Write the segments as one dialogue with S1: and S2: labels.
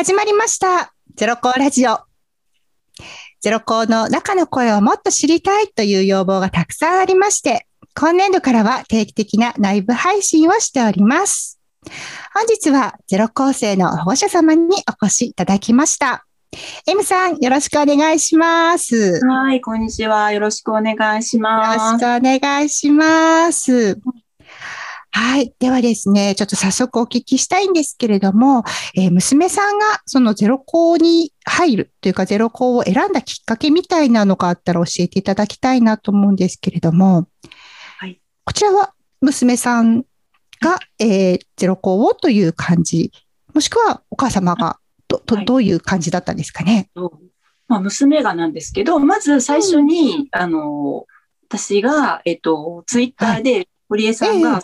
S1: 始まりました。ゼロコーラジオ。ゼロコーの中の声をもっと知りたいという要望がたくさんありまして、今年度からは定期的な内部配信をしております。本日はゼロ構成の保護者様にお越しいただきました。M さん、よろしくお願いします。よ
S2: はい、こんにちは。よろしくお願いし
S1: ろ
S2: ます。
S1: しくお願いします。はい。ではですね、ちょっと早速お聞きしたいんですけれども、えー娘さんがそのゼロ校に入るというかゼロ校を選んだきっかけみたいなのがあったら教えていただきたいなと思うんですけれども、
S2: はい。
S1: こちらは娘さんが、えーゼロ校をという感じ、もしくはお母様がど、ど
S2: はい
S1: どういう感じだったんですかね？
S2: まあ、娘がなんですけど、まず最初に、あの、私が、えっと、ツイッターで、堀江さんが、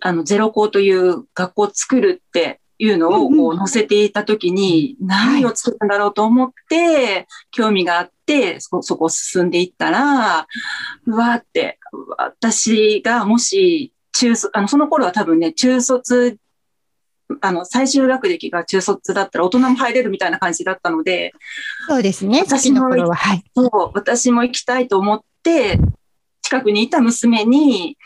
S2: あの、ゼロ校という学校を作るっていうのをこう載せていたときに、何を作るんだろうと思って、興味があって、そこ、そこを進んでいったら、うわーって、私がもし、中卒、あの、その頃は多分ね、中卒、あの、最終学歴が中卒だったら大人も入れるみたいな感じだったので、
S1: そうですね。
S2: 私の
S1: 頃は。はい。
S2: そう、私も行きたいと思って、近くにいた娘に、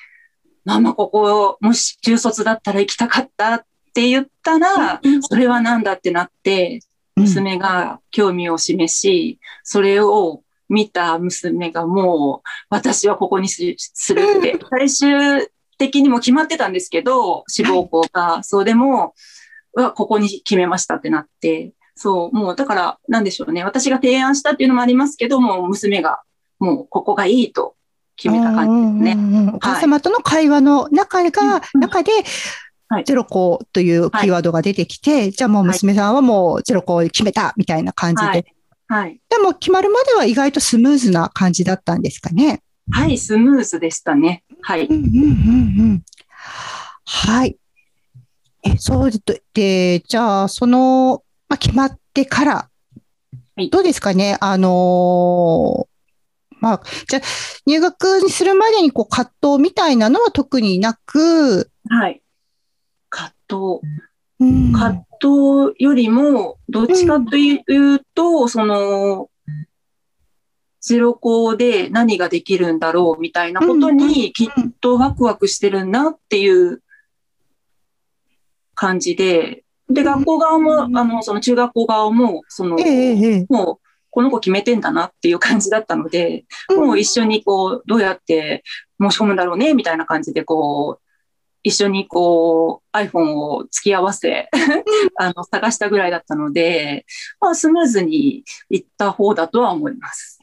S2: ママここ、もし中卒だったら行きたかったって言ったら、それは何だってなって、
S1: うん。
S2: 娘が興味を示し、それを見た娘がもう、私はここにすするって、最終的にも決まってたんですけど、志望校が、そうでも、うわ、ここに決めましたってなって、そう、もうだから、なんでしょうね。私が提案したっていうのもありますけども、娘が、もうここがいいと決めた感じですね。
S1: お母様との会話の中が、
S2: うん
S1: 中で
S2: はい、
S1: ゼロ校というキーワードが出てきて、じゃあもう娘さんはもうゼロ校を決めたみたいな感じで、
S2: はい。はい。
S1: でも決まるまでは意外とスムーズな感じだったんですかね。
S2: はい、スムーズでしたね。はい
S1: うん。うんうんうん。はい。え、そうで、じゃあ、その、まあ、決まってから、
S2: はい
S1: どうですかね？あのーまあ、じゃあ、入学にするまでにこう葛藤みたいなのは特になく、
S2: はい。葛藤。
S1: うん。
S2: 葛藤よりも、どっちかというと、その、ゼロ校で何ができるんだろうみたいなことにきっとワクワクしてるなっていう感じで、で、学校側も、あの、その中学校側も、その、もう、この子決めてんだなっていう感じだったので、もう一緒にこう、どうやって申し込むんだろうね、みたいな感じで、こう、一緒にこう、iPhone を付き合わせ、あの、探したぐらいだったので、まあ、スムーズにいった方だとは思います。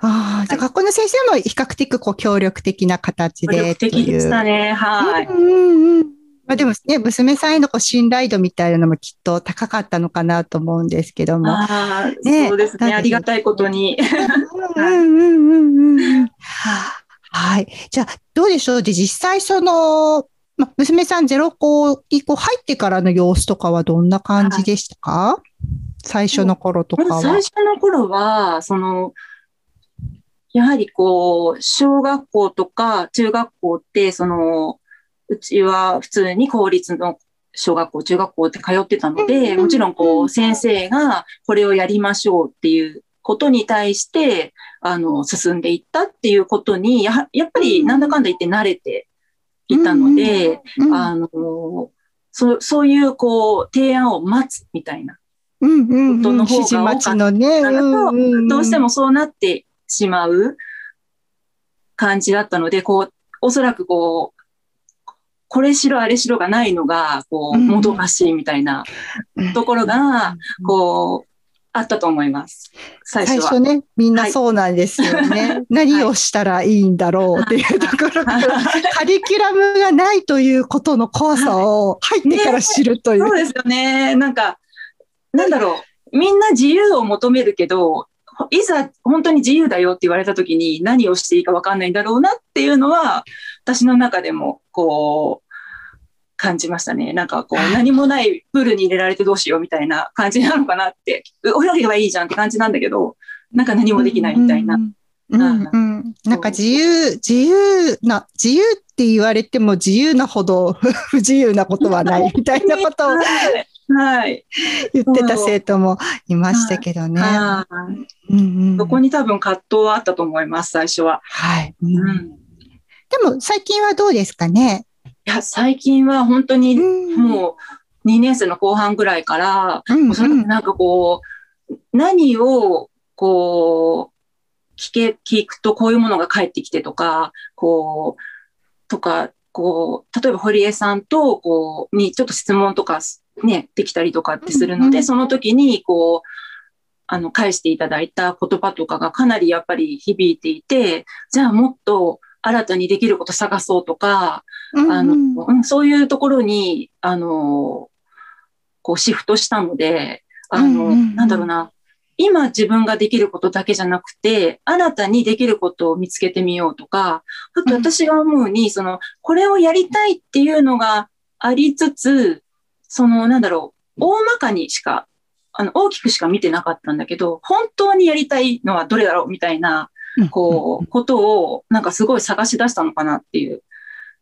S1: ああ、じゃあ学校の先生も比較的こう協力的な形
S2: 協
S1: で
S2: 力的でしたね。はい。
S1: うんうんうんまあ、でもね、娘さんへのこう信頼度みたいなのもきっと高かったのかなと思うんですけども。
S2: ああ、
S1: ね
S2: そうですね。ありがたいことに。
S1: うんうんうんうん うんはい。じゃあ、どうでしょう？で、実際その、ま、娘さんゼロ校にこう入ってからの様子とかはどんな感じでしたか、最初の頃とかは。
S2: 最初の頃は、その、やはりこう、小学校とか中学校って、その、うちは普通に公立の小学校、中学校って通ってたの
S1: うん
S2: で、
S1: うん
S2: もちろんこう、先生がこれをやりましょうっていうことに対して、あの、進んでいったっていうことに、やはやっぱりなんだかんだ言って慣れていたので、
S1: うん
S2: あの、そう、そういうこう、提案を待つみたいな。
S1: うんうんうん。
S2: ことの方が
S1: 指示待ちのね。
S2: だと
S1: うんうんうん
S2: どうしてもそうなってしまう感じだったので、こう、おそらくこう、これしろあれしろがないのが、こう、
S1: うん
S2: もどかしいみたいなところが、こう、あったと思います。最初は。
S1: 最初ね、みんなそうなんですよね。何をしたらいいんだろうっていうところから、カリキュラムがないということの怖さを入ってから知るという。
S2: そうですよね。なんか、なんだろう。みんな自由を求めるけど、いざ本当に自由だよって言われた時に何をしていいか分かんないんだろうなっていうのは、私の中でも、こう、感じましたね。なんかこう、何もないプールに入れられてどうしようみたいな感じなのかなって、う泳げばいいじゃんって感じなんだけど、なんか何もできないみたいな。
S1: うんうんうんなんか自由、自由な、自由って言われても自由なほど 不自由なことはない みたいなことを
S2: はいはい。
S1: 言ってた生徒もいましたけどね。
S2: はい
S1: うんうん
S2: そこに多分葛藤はあったと思います、最初は。
S1: はい。
S2: う
S1: うん
S2: ん。
S1: でも最近はどうですかね？
S2: いや、最近は本当に
S1: うん。
S2: もう2年生の後半ぐらいから、
S1: うん
S2: おそらくなんかこう、何をこう、聞け、聞くとこういうものが返ってきてとか、こう、とか、こう、例えば堀江さんと、こう、にちょっと質問とかね、できたりとかってするので、
S1: うんうん。
S2: その時に、こう、あの、返していただいた言葉とかがかなりやっぱり響いていて、じゃあもっと新たにできること探そうとか、あの、
S1: うん。
S2: うんそういうところに、あの、こうシフトしたので、あの、
S1: うんうんうん。
S2: なんだろうな、今自分ができることだけじゃなくて、新たにできることを見つけてみようとか、あと私が思うに、その、これをやりたいっていうのがありつつ、その、なんだろう、大まかにしか、あの、大きくしか見てなかったんだけど、本当にやりたいのはどれだろうみたいな、こう、ことを、なんかすごい探し出したのかなっていう。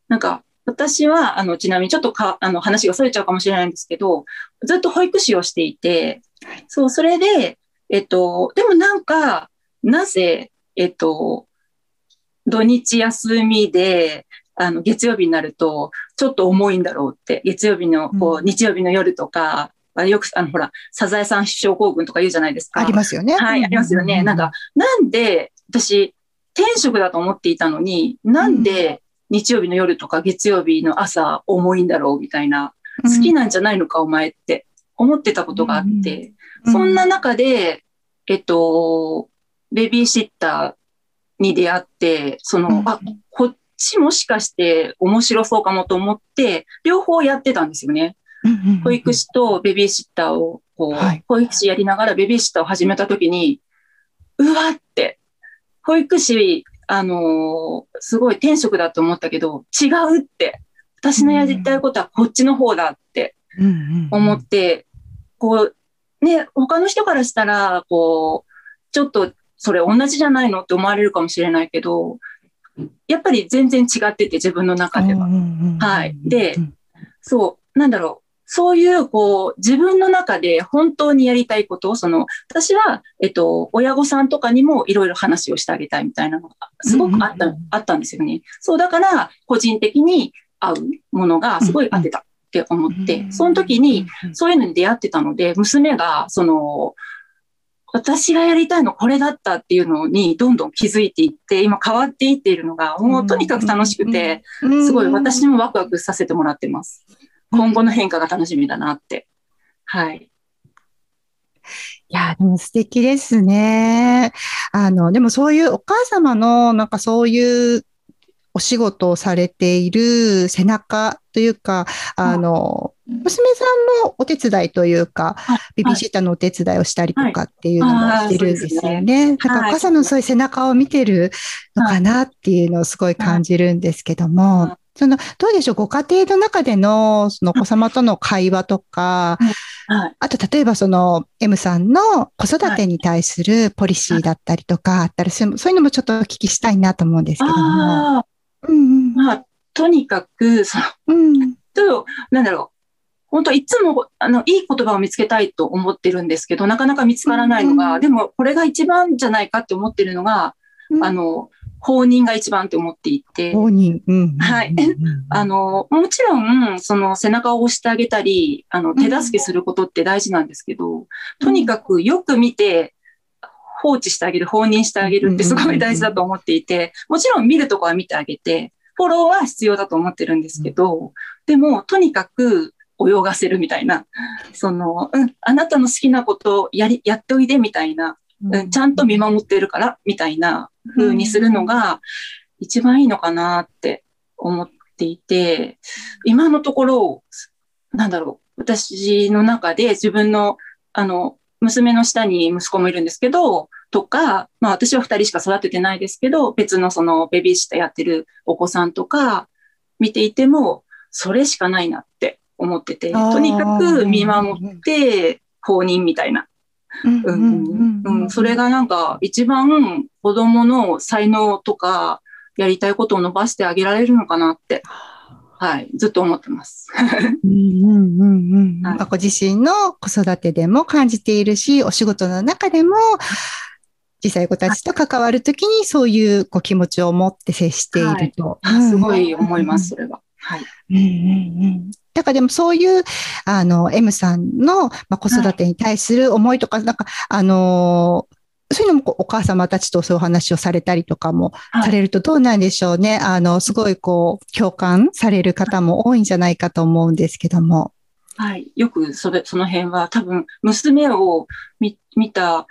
S2: なんか、私は、あの、ちなみにちょっとか、あの、話が逸れちゃうかもしれないんですけど、ずっと保育士をしていて、そう、それで、えっと、でもなんか、なぜ、えっと、土日休みで、あの、月曜日になると、ちょっと重いんだろうって、月曜日の、こ
S1: う
S2: う、日曜日の夜とか、あよく、あの、ほら、サザエさん症候群とか言うじゃないですか。
S1: ありますよね。
S2: はい、ありますよね。なんか、なんで、私、転職だと思っていたのに、なんで日曜日の夜とか月曜日の朝重いんだろうみたいな、
S1: うん、
S2: 好きなんじゃないのか、お前って思ってたことがあって、
S1: うん。
S2: そんな中で、えっと、ベビーシッターに出会って、その、
S1: うん。
S2: あ、こっちもしかして面白そうかもと思って、両方やってたんですよね。保育士とベビーシッターを、こう、
S1: はい。
S2: 保育士やりながらベビーシッターを始めたときに、うわって、保育士、あのーすごい転職だと思ったけど、違うって、私のやりたいことはこっちの方だって思って、こう、ね、他の人からしたら、こう、ちょっとそれ同じじゃないのって思われるかもしれないけど、やっぱり全然違ってて自分の中では。はいでそう、なんだろう。そういう、こう、自分の中で本当にやりたいことを、その、私は、えっと、親御さんとかにもいろいろ話をしてあげたいみたいなのが、すごくあった、あったんですよね。そう、だから、個人的に合うものがすごい合ってたって思って、その時に、、そういうのに出会ってたので、娘が、その、私がやりたいのこれだったっていうのにどんどん気づいていって、今変わっていっているのが、もうとにかく楽しくて、すごい私もワクワクさせてもらってます。今後の変化が楽しみだなって。はい。
S1: いや、でも素敵ですね。あの、でもそういうお母様の、なんかそういうお仕事をされている背中というか、あの、娘さんもお手伝いというか、
S2: はい
S1: ベビーシッターのお手伝いをしたりとかっていうのも
S2: はい
S1: してるんですよ
S2: あーそう
S1: ね。だから
S2: はい
S1: お母さんのそういう背中を見てるのかなっていうのをすごい感じるんですけど
S2: は
S1: も、その、どうでしょう、ご家庭の中での、そのお子様との会話とか、
S2: はい。
S1: あと、例えばその M さんの子育てに対するポリシーだったりとか、あったらそういうそういうのもちょっとお聞きしたいなと思うんですけども。
S2: ああ、
S1: うん
S2: まあ、とにかく、その、
S1: うんうん
S2: と、なんだろう。本当いつも、あの、いい言葉を見つけたいと思ってるんですけど、なかなか見つからないのが、
S1: うん
S2: でも、これが一番じゃないかって思ってるのが、
S1: うん
S2: あの、放任が一番って思っていて、
S1: 放任。うん。
S2: はい。
S1: うんうん
S2: あの、もちろん、その背中を押してあげたり、あの、手助けすることって大事なんですけど、とにかくよく見て、放置してあげる、放任してあげるってすごい大事だと思っていて、もちろん見るとこは見てあげて、フォローは必要だと思ってるんですけど、でも、とにかく泳がせるみたいな、その、うん、あなたの好きなことをやり、やっておいでみたいな、うん、ちゃんと見守ってるから、みたいな風にするのが一番いいのかなって思っていて、今のところ、なんだろう、私の中で自分の、あの、娘の下に息子もいるんですけど、とか、まあ私は二人しか育ててないですけど、別のそのベビーシッターやってるお子さんとか見ていても、それしかないなって思ってて、とにかく見守って、公認みたいなそれがなんか一番子供の才能とかやりたいことを伸ばしてあげられるのかなってはい、ずっと思ってます。
S1: うんうんうんうん、はい、ご自身の子育てでも感じているし、お仕事の中でも、小さい子たちと関わるときにそういうこう気持ちを持って接していると。
S2: はい、すごい思います、それは。はい。うんうんう
S1: んだからでもそういう、あの、M さんの、まあ、子育てに対する思いとか、はい、なんか、あのそういうのもお母様たちとそういう話をされたりとかもされるとどうなんでしょうね。はい、あの、すごいこう、共感される方も多いんじゃないかと思うんですけども。
S2: はい。よくそれ、その辺は多分、娘を見見た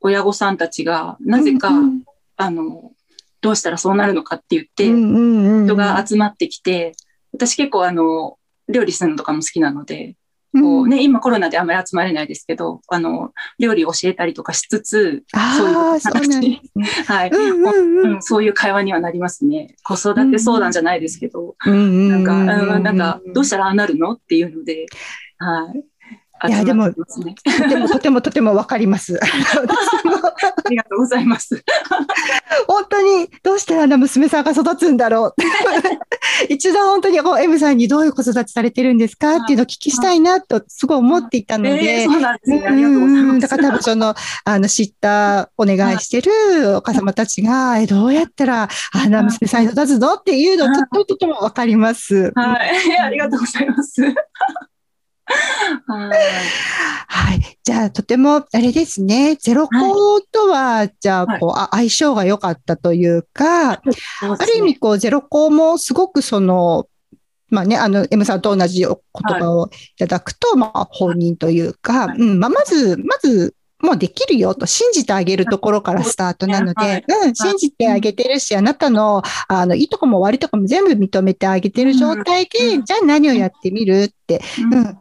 S2: 親御さんたちが、なぜか、うんうん、あの、どうしたらそうなるのかって言って、人が集まってきて、私結構あの、料理するのとかも好きなので、こうね、今コロナであんまり集まれないですけど、あの、料理を教えたりとかしつつ、そういう形、はい、そういう会話にはなりますね。子育て相談じゃないですけど、なんか、なんか、どうしたらああなるの？っていうので、はい。
S1: いや、でも、とても、とても、とてもわかります。あ
S2: りがとうございます。
S1: 本当に、どうしてあんな娘さんが育つんだろう。一度本当にこう、M さんにどういう子育ちされてるんですかっていうのを聞きしたいなと、すごい思っていたので。だから多分その、あの、知った、お願いしてるお母様たちが、え、どうやったら、あんな娘さんに育つの？っていうのをとととてもわかります。
S2: はい。ありがとうございます。
S1: はい。じゃあ、とても、あれですね。ゼロコとは、じゃあ、こう、あ相性が良かったというか、ある意味、こう、ゼロコもすごくその、まあね、あの、M さんと同じ言葉をいただくと、まあ、本人というか、うん、まあ、まず、まず、もうできるよと信じてあげるところからスタートなので、うん、信じてあげてるし、あなたの、あの、いいとこも悪いとこも全部認めてあげてる状態で、じゃあ何をやってみるって、うん、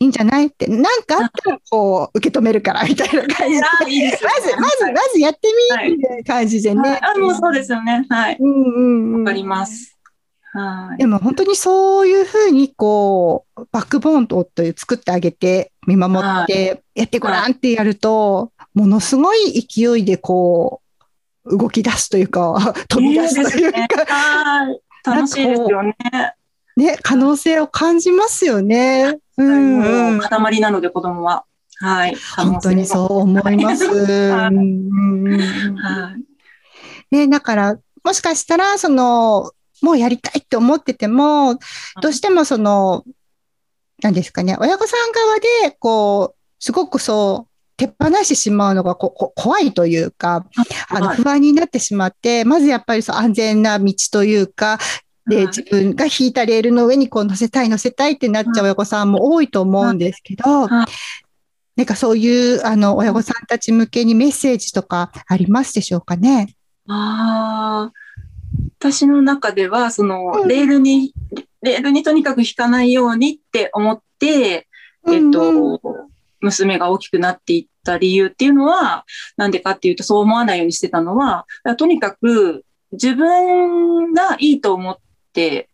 S1: いいんじゃない？って、なんかあったらこう、受け止めるから、みたいな感じで。まず、まず、まずやってみ、みたいな感じでね。
S2: あ、もうそうですよね。はい。うんうんわかります。
S1: はい。でも本当にそういうふうに、こう、バックボーンと作ってあげて、見守って、やってごらんってやると、ものすごい勢いでこう、動き出すというか、飛び出すというか。
S2: 楽しいですよね。
S1: ね、可能性を感じますよね。
S2: うん、塊なので子供は。はい。
S1: 本当にそう思います。はい。ね、だから、もしかしたら、その、もうやりたいって思ってても、どうしてもその、何ですかね、親御さん側で、こう、すごくそう、手放してしまうのがここ怖いというか、あの不安になってしまって、まずやっぱりそう安全な道というか、で、自分が引いたレールの上にこう乗せたい乗せたいってなっちゃう親御さんも多いと思うんですけど、なんかそういうあの親御さんたち向けにメッセージとかありますでしょうかね？
S2: ああ、私の中では、その、レールに、うん、レールにとにかく引かないようにって思って、えっと、娘が大きくなっていった理由っていうのは、なんでかっていうと、そう思わないようにしてたのは、とにかく自分がいいと思って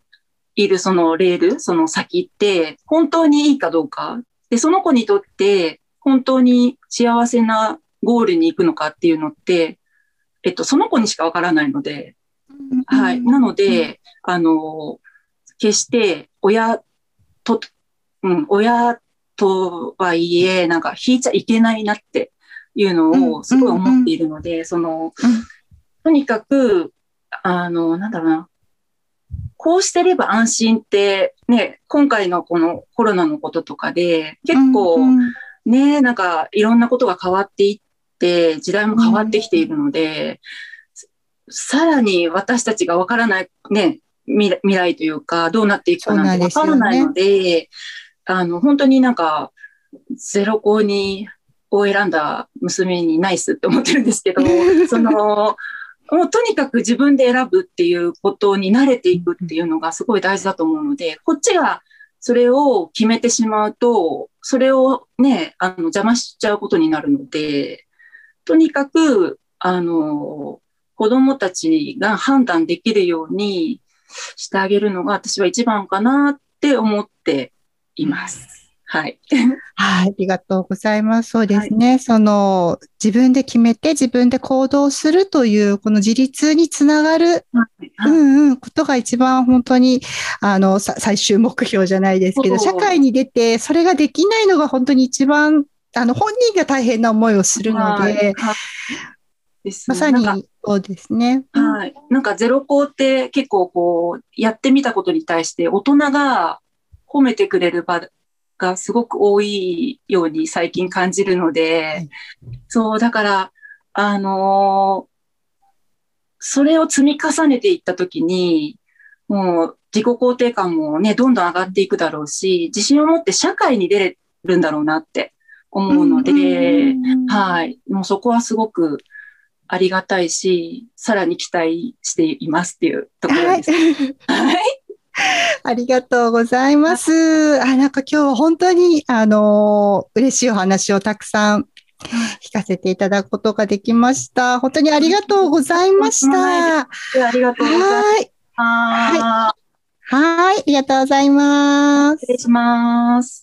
S2: いるそのレール、その先って本当にいいかどうか。で、その子にとって本当に幸せなゴールに行くのかっていうのって、えっと、その子にしかわからないので、はい。なので、あの、決して親と、うん、親とはいえ、なんか引いちゃいけないなっていうのをすごい思っているので、その、とにかく、あの、なんだろうな、こうしてれば安心って、ね、今回のこのコロナのこととかで、結構、ね、なんかいろんなことが変わっていって、時代も変わってきているので、さらに私たちがわからない、ね、未来というか、どうなっていくかなんてわからないので、ね、あの、本当になんか、ゼロ校にを選んだ娘にナイスって思ってるんですけど、その、もうとにかく自分で選ぶっていうことに慣れていくっていうのがすごい大事だと思うので、こっちがそれを決めてしまうと、それをね、あの邪魔しちゃうことになるので、とにかく、あの、子供たちが判断できるようにしてあげるのが私は一番かなって思っています。はい。
S1: はい、ありがとうございます。そうですね。その、自分で決めて自分で行動するという、この自立につながる、うんうん、ことが一番本当に、あの、さ最終目標じゃないですけど、社会に出て、それができないのが本当に一番、あの、本人が大変な思いをするの
S2: はい
S1: で、
S2: はいです
S1: まさにそうですね。
S2: はい。なんかゼロ校って結構こう、やってみたことに対して大人が褒めてくれる場がすごく多いように最近感じるので、
S1: い
S2: そう、だから、あのーそれを積み重ねていったときに、もう自己肯定感もね、どんどん上がっていくだろうし、自信を持って社会に出れるんだろうなって思うので、
S1: い
S2: はい。もうそこはすごくありがたいし、さらに期待していますっていうところです。はい。
S1: ありがとうございます。あ、なんか今日は本当に、あのー嬉しいお話をたくさん聞かせていただくことができました。本当にありがとうございました。は
S2: ありがとうござい
S1: い。
S2: ます。
S1: はい。ありがとうございます
S2: 失。礼します。